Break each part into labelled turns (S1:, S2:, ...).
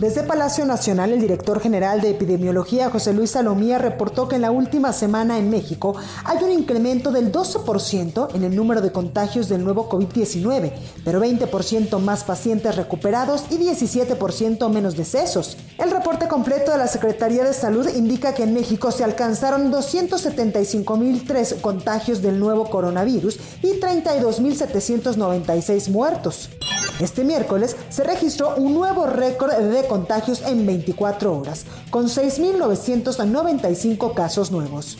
S1: Desde Palacio Nacional, el director general de epidemiología, José Luis Salomía, reportó que en la última semana en México hay un incremento del 12% en el número de contagios del nuevo COVID-19, pero 20% más pacientes recuperados y 17% menos decesos. El reporte completo de la Secretaría de Salud indica que en México se alcanzaron 275.003 contagios del nuevo coronavirus y 32.796 muertos. Este miércoles se registró un nuevo récord de contagios en 24 horas, con 6.995 casos nuevos.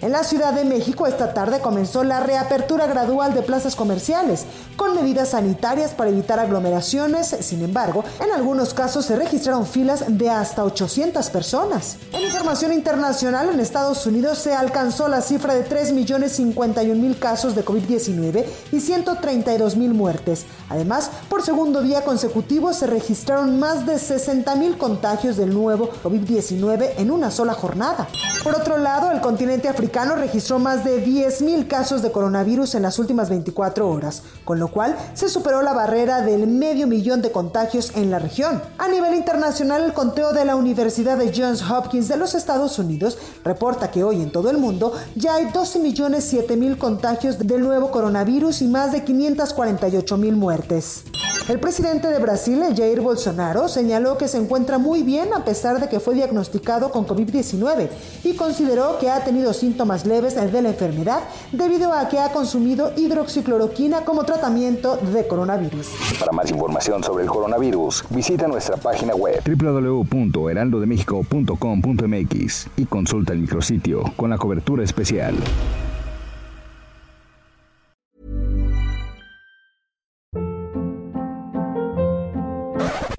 S1: En la Ciudad de México esta tarde comenzó la reapertura gradual de plazas comerciales, con medidas sanitarias para evitar aglomeraciones. Sin embargo, en algunos casos se registraron filas de hasta 800 personas. En información internacional, en Estados Unidos se alcanzó la cifra de 3.051.000 casos de COVID-19 y 132.000 muertes. Además, por segundo día consecutivo se registraron más de 60.000 contagios del nuevo COVID-19 en una sola jornada. Por otro lado, el continente africano registró más de 10.000 casos de coronavirus en las últimas 24 horas, con lo cual se superó la barrera del medio millón de contagios en la región. A nivel internacional, el conteo de la Universidad de Johns Hopkins de los Estados Unidos reporta que hoy en todo el mundo ya hay 12 millones 7 mil contagios del nuevo coronavirus y más de 548 mil muertes. El presidente de Brasil, Jair Bolsonaro, señaló que se encuentra muy bien a pesar de que fue diagnosticado con COVID-19 y consideró que ha tenido síntomas leves de la enfermedad debido a que ha consumido hidroxicloroquina como tratamiento de coronavirus.
S2: Para más información sobre el coronavirus, visita nuestra página web www.heraldodemexico.com.mx y consulta el micrositio con la cobertura especial.